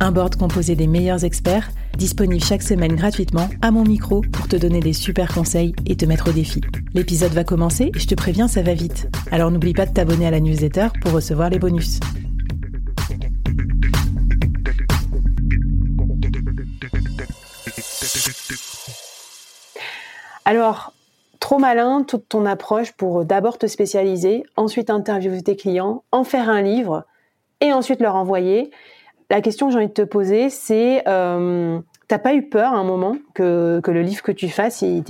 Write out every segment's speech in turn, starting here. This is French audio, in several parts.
Un board composé des meilleurs experts, disponible chaque semaine gratuitement à mon micro pour te donner des super conseils et te mettre au défi. L'épisode va commencer et je te préviens, ça va vite. Alors n'oublie pas de t'abonner à la newsletter pour recevoir les bonus. Alors, trop malin toute ton approche pour d'abord te spécialiser, ensuite interviewer tes clients, en faire un livre et ensuite leur envoyer la question que j'ai envie de te poser, c'est euh, t'as pas eu peur à un moment que, que le livre que tu fasses, il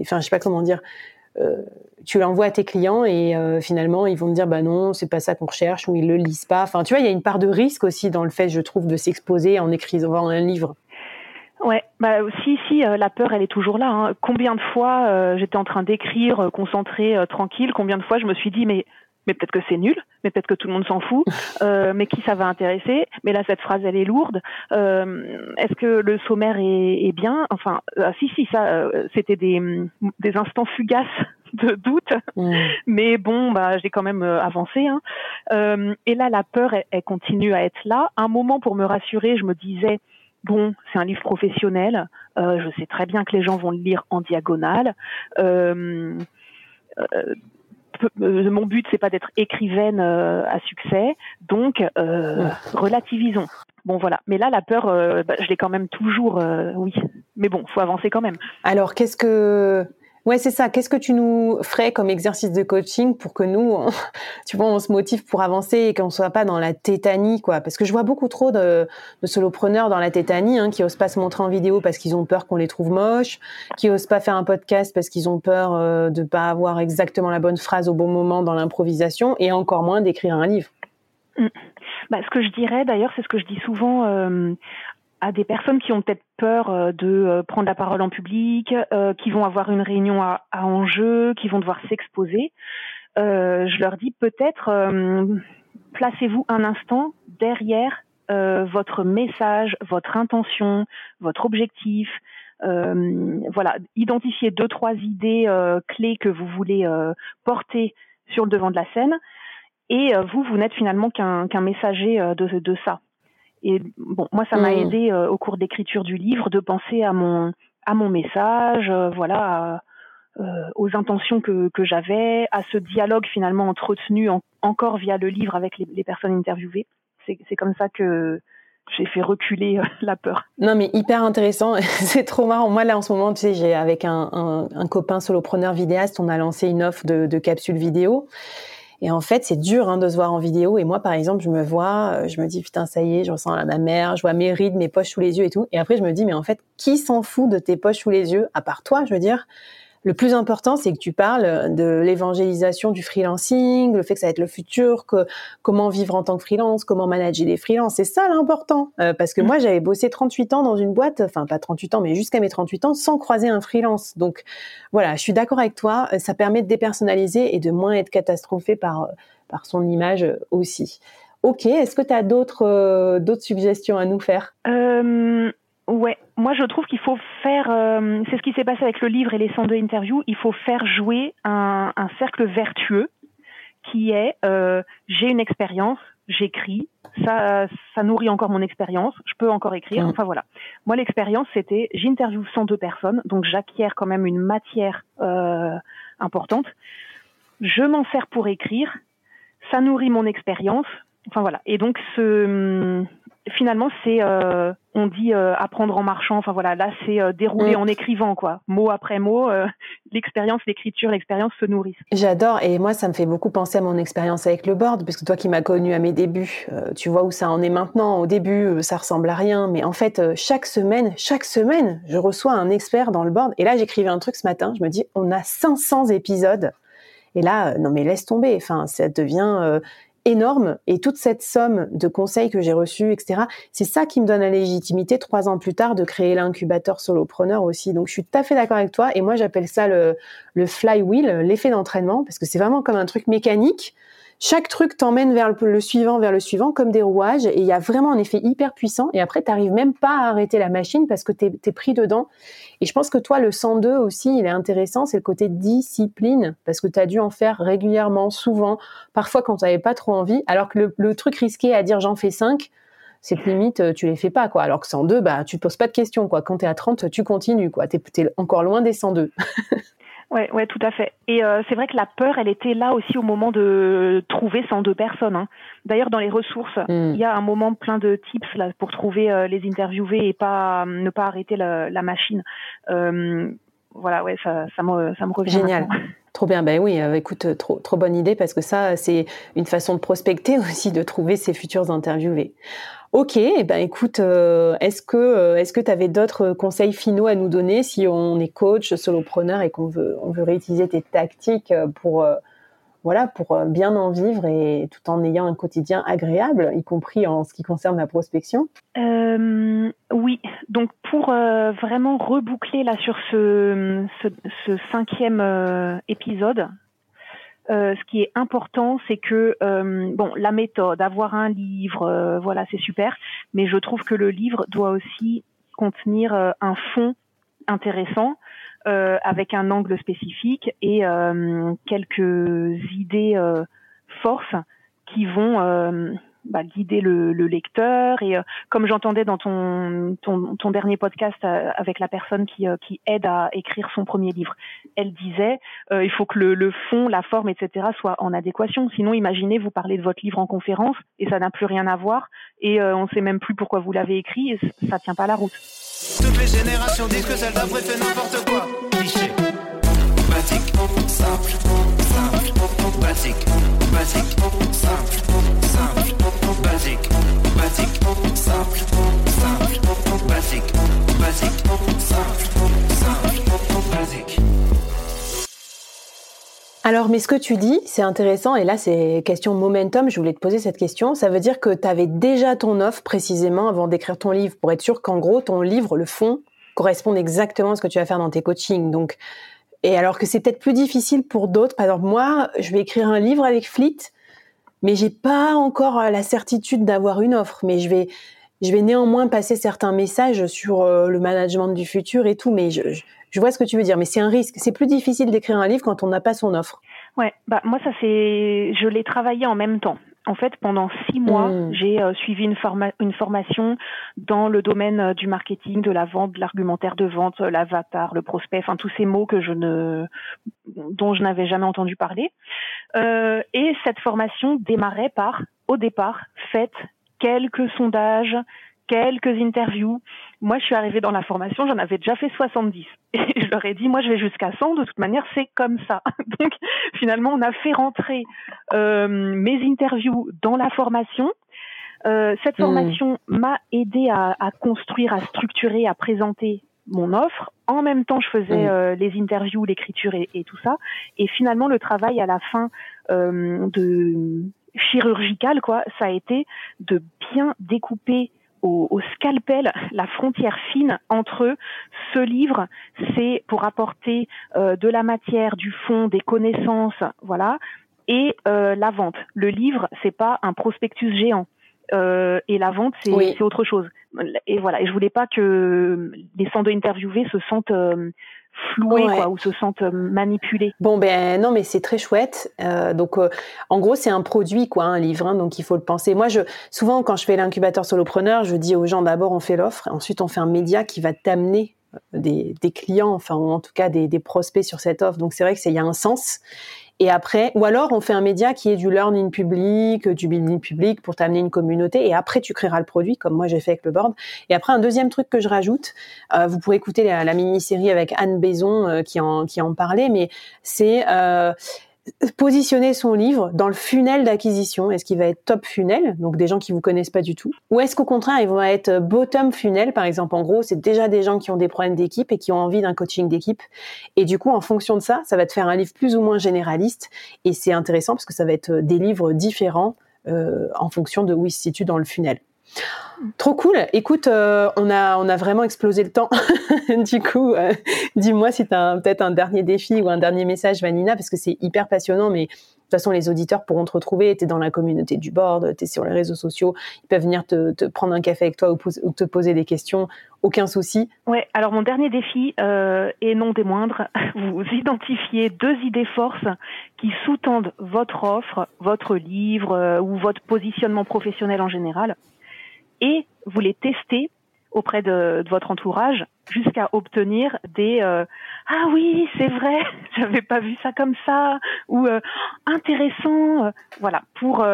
enfin je sais pas comment dire, euh, tu l'envoies à tes clients et euh, finalement ils vont te dire bah non c'est pas ça qu'on recherche ou ils le lisent pas. Enfin tu vois il y a une part de risque aussi dans le fait je trouve de s'exposer en écrivant un livre. Ouais, bah si si euh, la peur elle est toujours là. Hein. Combien de fois euh, j'étais en train d'écrire, concentré, tranquille. Combien de fois je me suis dit mais mais peut-être que c'est nul, mais peut-être que tout le monde s'en fout, euh, mais qui ça va intéresser? Mais là, cette phrase, elle est lourde. Euh, Est-ce que le sommaire est, est bien? Enfin, ah, si, si, ça, euh, c'était des, des instants fugaces de doute, mais bon, bah, j'ai quand même euh, avancé. Hein. Euh, et là, la peur, elle, elle, continue à être là. Un moment, pour me rassurer, je me disais, bon, c'est un livre professionnel. je sais très bien que les gens vont le lire en diagonale. Euh, euh, mon but c'est pas d'être écrivaine euh, à succès, donc euh, relativisons. Bon voilà, mais là la peur, bah, je l'ai quand même toujours, oui. Mais bon, faut avancer quand même. Alors qu'est-ce que Ouais, c'est ça. Qu'est-ce que tu nous ferais comme exercice de coaching pour que nous, tu vois, on se motive pour avancer et qu'on soit pas dans la tétanie, quoi? Parce que je vois beaucoup trop de, solopreneurs dans la tétanie, hein, qui osent pas se montrer en vidéo parce qu'ils ont peur qu'on les trouve moches, qui osent pas faire un podcast parce qu'ils ont peur euh, de pas avoir exactement la bonne phrase au bon moment dans l'improvisation, et encore moins d'écrire un livre. Mmh. Bah, ce que je dirais d'ailleurs, c'est ce que je dis souvent euh, à des personnes qui ont peut-être peur euh, de euh, prendre la parole en public, euh, qui vont avoir une réunion à, à enjeu, qui vont devoir s'exposer. je leur dis peut-être placez-vous un instant derrière votre message, votre intention, votre objectif. voilà, identifiez deux trois idées clés que vous voulez porter sur le devant de la scène. Et vous, vous n'êtes finalement qu'un qu'un messager de, de ça. Et bon, moi, ça m'a mmh. aidé euh, au cours d'écriture du livre de penser à mon à mon message, euh, voilà, euh, aux intentions que, que j'avais, à ce dialogue finalement entretenu encore via le livre avec les, les personnes interviewées. C'est comme ça que j'ai fait reculer la peur. Non, mais hyper intéressant. c'est trop marrant. Moi, là, en ce moment, tu sais, j'ai avec un, un, un, copain solopreneur vidéaste, on a lancé une offre de, de capsules vidéo. Et en fait, c'est dur hein, de se voir en vidéo. Et moi, par exemple, je me vois, euh, je me dis putain, ça y est, je ressens la ma mère, je vois mes rides, mes poches sous les yeux et tout. Et après, je me dis mais en fait, qui s'en fout de tes poches sous les yeux à part toi Je veux dire, le plus important, c'est que tu parles de l'évangélisation du freelancing, le fait que ça va être le futur, que comment vivre en tant que freelance, comment manager des freelances. C'est ça l'important. Euh, parce que mm. moi, j'avais bossé 38 ans dans une boîte, enfin pas 38 ans, mais jusqu'à mes 38 ans, sans croiser un freelance. Donc voilà, je suis d'accord avec toi. Euh, ça permet de dépersonnaliser et de moins être catastrophé par, par son image aussi. Ok, est-ce que tu as d'autres euh, d'autres suggestions à nous faire? Ouais, moi je trouve qu'il faut faire, euh, c'est ce qui s'est passé avec le livre et les 102 interviews, il faut faire jouer un, un cercle vertueux qui est euh, j'ai une expérience, j'écris, ça, ça nourrit encore mon expérience, je peux encore écrire, enfin voilà. Moi l'expérience c'était j'interviewe 102 personnes, donc j'acquiers quand même une matière euh, importante, je m'en sers pour écrire, ça nourrit mon expérience, enfin voilà. Et donc ce finalement, c'est euh, on dit euh, apprendre en marchant. Enfin voilà, là c'est euh, dérouler mm. en écrivant quoi, mot après mot. l'expérience, l'écriture, l'expérience se nourrissent. J'adore et moi ça me fait beaucoup penser à mon expérience avec le board parce que toi qui m'as connu à mes débuts, tu vois où ça en est maintenant. Au début, ça ressemble à rien, mais en fait chaque semaine, chaque semaine, je reçois un expert dans le board. Et là j'écrivais un truc ce matin, je me dis on a 500 épisodes. Et là, non mais laisse tomber. Enfin, ça devient énorme et toute cette somme de conseils que j'ai reçus, etc., c'est ça qui me donne la légitimité trois ans plus tard de créer l'incubateur solopreneur aussi. Donc je suis tout à fait d'accord avec toi et moi j'appelle ça le, le flywheel, l'effet d'entraînement, parce que c'est vraiment comme un truc mécanique chaque truc t'emmène vers le, suivant, vers le suivant, comme des rouages, et il y a vraiment un effet hyper puissant, et après, tu même pas à arrêter la machine parce que tu es, pris dedans. Et je pense que toi, le 102 aussi, il est intéressant, c'est le côté discipline, parce que tu as dû en faire régulièrement, souvent, parfois quand tu n'avais pas trop envie, alors que le, truc risqué à dire j'en fais 5, c'est que limite, euh, tu les fais pas, quoi. Alors que 102, bah, tu te poses pas de questions, quoi. Quand tu es à 30, tu continues, quoi. Tu es, encore loin des 102. Ouais, ouais, tout à fait. Et euh, c'est vrai que la peur, elle était là aussi au moment de trouver 102 personnes. Hein. D'ailleurs, dans les ressources, hmm. il y a un moment plein de tips là pour trouver euh, les interviewés et pas ne pas arrêter la, la machine. Euh, voilà, ouais, ça, ça me, ça me revient. Génial. Trop bien, ben oui, euh, écoute, trop, trop bonne idée parce que ça, c'est une façon de prospecter aussi, de trouver ses futurs interviewés. Ok, eh ben écoute, euh, est-ce que euh, tu avais d'autres conseils finaux à nous donner si on est coach, solopreneur et qu'on veut on veut réutiliser tes tactiques pour voilà pour bien en vivre et tout en ayant un quotidien agréable, y compris en ce qui concerne la prospection? Oui, donc pour vraiment reboucler là sur ce cinquième épisode, euh, ce qui est important, c'est que euh, bon, la méthode, avoir un livre, euh, voilà, c'est super, mais je trouve que le livre doit aussi contenir un fond intéressant avec un angle spécifique et quelques idées forces qui vont bah, guider le, le, lecteur. Et euh, comme j'entendais dans ton, ton, ton, dernier podcast euh, avec la personne qui, euh, qui aide à écrire son premier livre, elle disait il faut que le, le, fond, la forme, etc. soit en adéquation. Sinon, imaginez, vous parlez de votre livre en conférence et ça n'a plus rien à voir et on ne sait même plus pourquoi vous l'avez écrit et ça tient pas la route. Toutes les générations disent que celle n'importe quoi. Mais ce que tu dis, c'est intéressant, et là, c'est question momentum, je voulais te poser cette question. Ça veut dire que tu avais déjà ton offre précisément avant d'écrire ton livre, pour être sûr qu'en gros, ton livre, le fond, corresponde exactement à ce que tu vas faire dans tes coachings. Donc, et alors que c'est peut-être plus difficile pour d'autres. Par exemple, moi, je vais écrire un livre avec Fleet, mais j'ai pas encore la certitude d'avoir une offre. Mais je vais, je vais néanmoins passer certains messages sur euh, le management du futur et tout. Mais je, vois ce que tu veux dire. Mais c'est un risque. C'est plus difficile d'écrire un livre quand on n'a pas son offre. Ouais, bah moi ça c'est, je l'ai travaillé en même temps. En fait, pendant six mois, mmh. j'ai euh, suivi une, forma une formation dans le domaine du marketing, de la vente, de l'argumentaire de vente, l'avatar, le prospect, enfin tous ces mots que je ne, dont je n'avais jamais entendu parler. Euh, et cette formation démarrait par, au départ, faites quelques sondages, quelques interviews. Moi, je suis arrivée dans la formation, j'en avais déjà fait 70. Et je leur ai dit, moi, je vais jusqu'à 100, de toute manière, c'est comme ça. Donc, finalement, on a fait rentrer euh, mes interviews dans la formation. Euh, cette mmh. formation m'a aidé à, à, construire, à structurer, à présenter mon offre. En même temps, je faisais mm. euh, les interviews, l'écriture et, tout ça. Et finalement, le travail à la fin euh, de chirurgical, quoi, ça a été de bien découper au, scalpel la frontière fine entre ce livre, c'est pour apporter euh, de la matière, du fond, des connaissances, voilà, et la vente. Le livre, c'est pas un prospectus géant. Euh, et la vente c'est autre chose. Et voilà, et je voulais pas que les 102 interviewés se sentent euh, floués quoi, ou se sentent euh, manipulés. Bon ben non mais c'est très chouette. Euh, donc en gros c'est un produit quoi, un livre, hein, donc il faut le penser. Moi je souvent quand je fais l'incubateur solopreneur, je dis aux gens d'abord on fait l'offre, ensuite on fait un média qui va t'amener des, des, clients, enfin en tout cas des, des prospects sur cette offre. Donc c'est vrai que il y a un sens. Et après, ou alors on fait un média qui est du learning public, du building public pour t'amener une communauté. Et après, tu créeras le produit, comme moi j'ai fait avec le board. Et après, un deuxième truc que je rajoute, euh, vous pourrez écouter la, mini-série avec Anne Baison euh, qui en qui en parlait, mais c'est euh, positionner son livre dans le funnel d'acquisition Est-ce qu'il va être top funnel, donc des gens qui vous connaissent pas du tout, ou est-ce qu'au contraire ils vont être bottom funnel, par exemple? En gros, c'est déjà des gens qui ont des problèmes d'équipe et qui ont envie d'un coaching d'équipe. Et du coup, en fonction de ça, ça va te faire un livre plus ou moins généraliste. Et c'est intéressant parce que ça va être des livres différents euh, en fonction de où ils se situent dans le funnel. Trop cool. Écoute, euh, on a on a vraiment explosé le temps. du coup, euh, dis-moi si tu as peut-être un dernier défi ou un dernier message, Vanina, parce que c'est hyper passionnant. Mais de toute façon, les auditeurs pourront te retrouver. Tu es dans la communauté du board, tu es sur les réseaux sociaux. Ils peuvent venir te, prendre un café avec toi ou, te poser des questions. Aucun souci. Ouais. Alors mon dernier défi, euh, et non des moindres, vous identifiez deux idées forces qui sous-tendent votre offre, votre livre ou votre positionnement professionnel en général et vous les testez auprès de, votre entourage jusqu'à obtenir des euh, ah oui c'est vrai j'avais pas vu ça comme ça ou euh, intéressant euh, voilà pour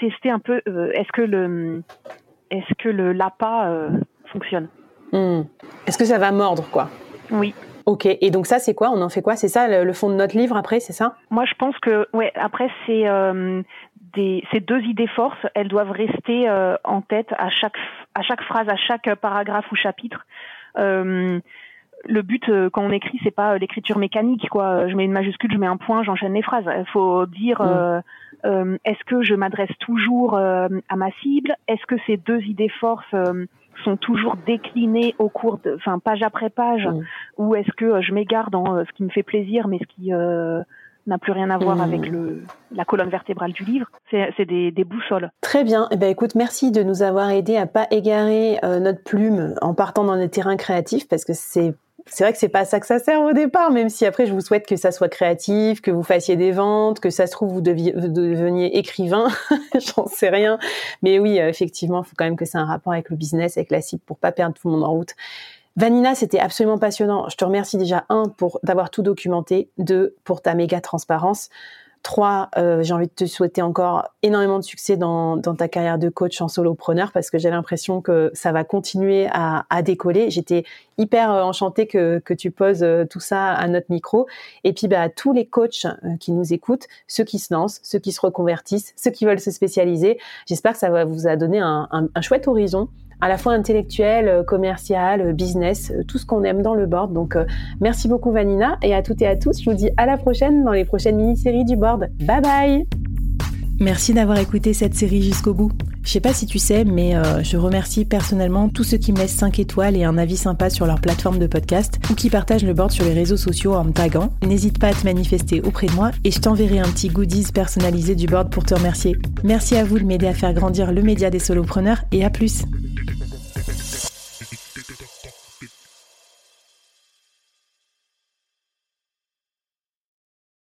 tester un peu est-ce que le est-ce que le lapin fonctionne. Hmm. est-ce que ça va mordre quoi? Oui. Ok, et donc ça c'est quoi? On en fait quoi? C'est ça le, fond de notre livre après, c'est ça? Moi je pense que ouais après c'est ces deux idées forces, elles doivent rester euh, en tête à chaque, à chaque phrase, à chaque paragraphe ou chapitre. Euh, le but euh, quand on écrit, c'est pas l'écriture mécanique, quoi. Je mets une majuscule, je mets un point, j'enchaîne les phrases. Il faut dire est-ce que je m'adresse toujours à ma cible? Est-ce que ces deux idées forces sont toujours déclinées au cours de, enfin page après page, ou est-ce que je m'égare dans ce qui me fait plaisir, mais ce qui n'a plus rien à voir avec hmm. le, la colonne vertébrale du livre. C'est des, des, boussoles. Très bien. Eh ben, écoute, merci de nous avoir aidé à pas égarer euh, notre plume en partant dans les terrains créatifs parce que c'est c'est vrai que c'est pas ça que ça sert au départ, même si après je vous souhaite que ça soit créatif, que vous fassiez des ventes, que ça se trouve vous, deviez, vous deveniez écrivain, j'en sais rien. Mais oui, euh, effectivement, il faut quand même que c'est un rapport avec le business, avec la cible pour pas perdre tout le monde en route. Vanina, c'était absolument passionnant. Je te remercie déjà, un, pour d'avoir tout documenté, deux, pour ta méga transparence. Trois, euh, j'ai envie de te souhaiter encore énormément de succès dans, ta carrière de coach en solopreneur parce que j'ai l'impression que ça va continuer à, décoller. J'étais hyper euh, enchantée que, tu poses euh, tout ça à notre micro. Et puis, bah, tous les coachs qui nous écoutent, ceux qui se lancent, ceux qui se reconvertissent, ceux qui veulent se spécialiser, j'espère que ça va vous a donné un chouette horizon à la fois intellectuel, euh, commercial, euh, business, euh, tout ce qu'on aime dans le board. Donc merci beaucoup Vanina et à toutes et à tous. Je vous dis à la prochaine dans les prochaines mini-séries du board. Bye bye Merci d'avoir écouté cette série jusqu'au bout. Je sais pas si tu sais, mais je remercie personnellement tous ceux qui me laissent 5 étoiles et un avis sympa sur leur plateforme de podcast ou qui partagent le board sur les réseaux sociaux en me taguant. N'hésite pas à te manifester auprès de moi et je t'enverrai un petit goodies personnalisé du board pour te remercier. Merci à vous de m'aider à faire grandir le média des solopreneurs et à plus.